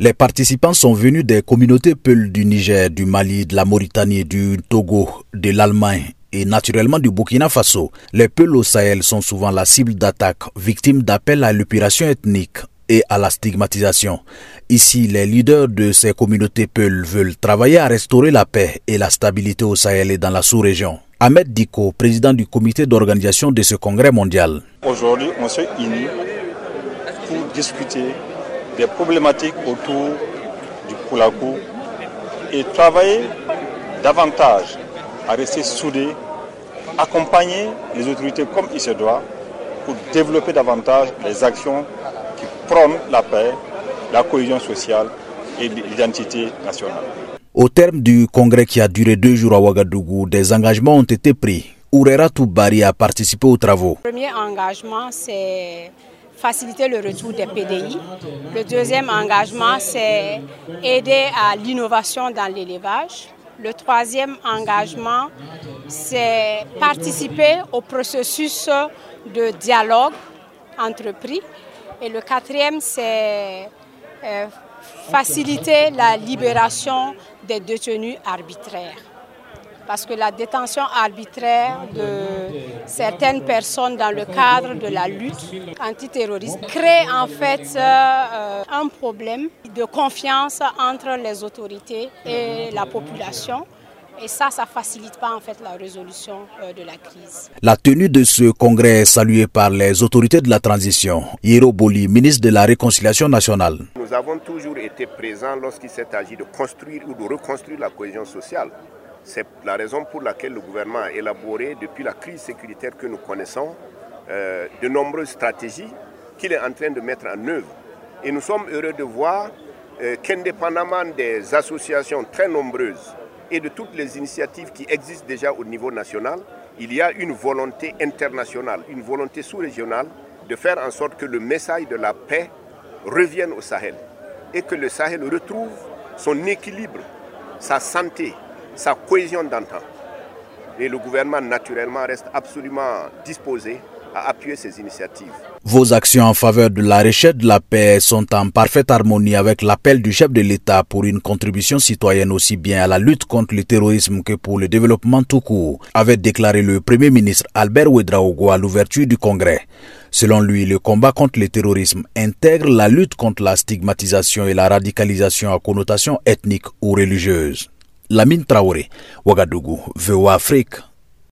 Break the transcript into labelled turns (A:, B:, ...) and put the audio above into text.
A: Les participants sont venus des communautés Peuls du Niger, du Mali, de la Mauritanie, du Togo, de l'Allemagne et naturellement du Burkina Faso. Les Peuls au Sahel sont souvent la cible d'attaques, victimes d'appels à l'épuration ethnique et à la stigmatisation. Ici, les leaders de ces communautés Peuls veulent travailler à restaurer la paix et la stabilité au Sahel et dans la sous-région. Ahmed Diko, président du comité d'organisation de ce congrès mondial.
B: Aujourd'hui, on s'est pour discuter des problématiques autour du Koulakou et travailler davantage à rester soudés, accompagner les autorités comme il se doit pour développer davantage les actions qui prônent la paix, la cohésion sociale et l'identité nationale.
A: Au terme du congrès qui a duré deux jours à Ouagadougou, des engagements ont été pris. Ourera Toubari a participé aux travaux.
C: Le premier engagement, c'est faciliter le retour des PDI. Le deuxième engagement, c'est aider à l'innovation dans l'élevage. Le troisième engagement, c'est participer au processus de dialogue entrepris. Et le quatrième, c'est euh, faciliter la libération des détenus arbitraires parce que la détention arbitraire de certaines personnes dans le cadre de la lutte antiterroriste crée en fait euh, un problème de confiance entre les autorités et la population. Et ça, ça ne facilite pas en fait la résolution euh, de la crise.
A: La tenue de ce congrès est saluée par les autorités de la transition. Hiro Boli, ministre de la Réconciliation nationale.
D: Nous avons toujours été présents lorsqu'il s'est agi de construire ou de reconstruire la cohésion sociale. C'est la raison pour laquelle le gouvernement a élaboré, depuis la crise sécuritaire que nous connaissons, euh, de nombreuses stratégies qu'il est en train de mettre en œuvre. Et nous sommes heureux de voir euh, qu'indépendamment des associations très nombreuses et de toutes les initiatives qui existent déjà au niveau national, il y a une volonté internationale, une volonté sous-régionale de faire en sorte que le message de la paix revienne au Sahel et que le Sahel retrouve son équilibre, sa santé, sa cohésion d'antan. Et le gouvernement, naturellement, reste absolument disposé à appuyer ces initiatives.
A: Vos actions en faveur de la recherche de la paix sont en parfaite harmonie avec l'appel du chef de l'État pour une contribution citoyenne aussi bien à la lutte contre le terrorisme que pour le développement tout court, avait déclaré le Premier ministre Albert Ouedraogo à l'ouverture du Congrès. Selon lui, le combat contre le terrorisme intègre la lutte contre la stigmatisation et la radicalisation à connotation ethnique ou religieuse. Lamin Traore, Wagadugu, VOA Afrique.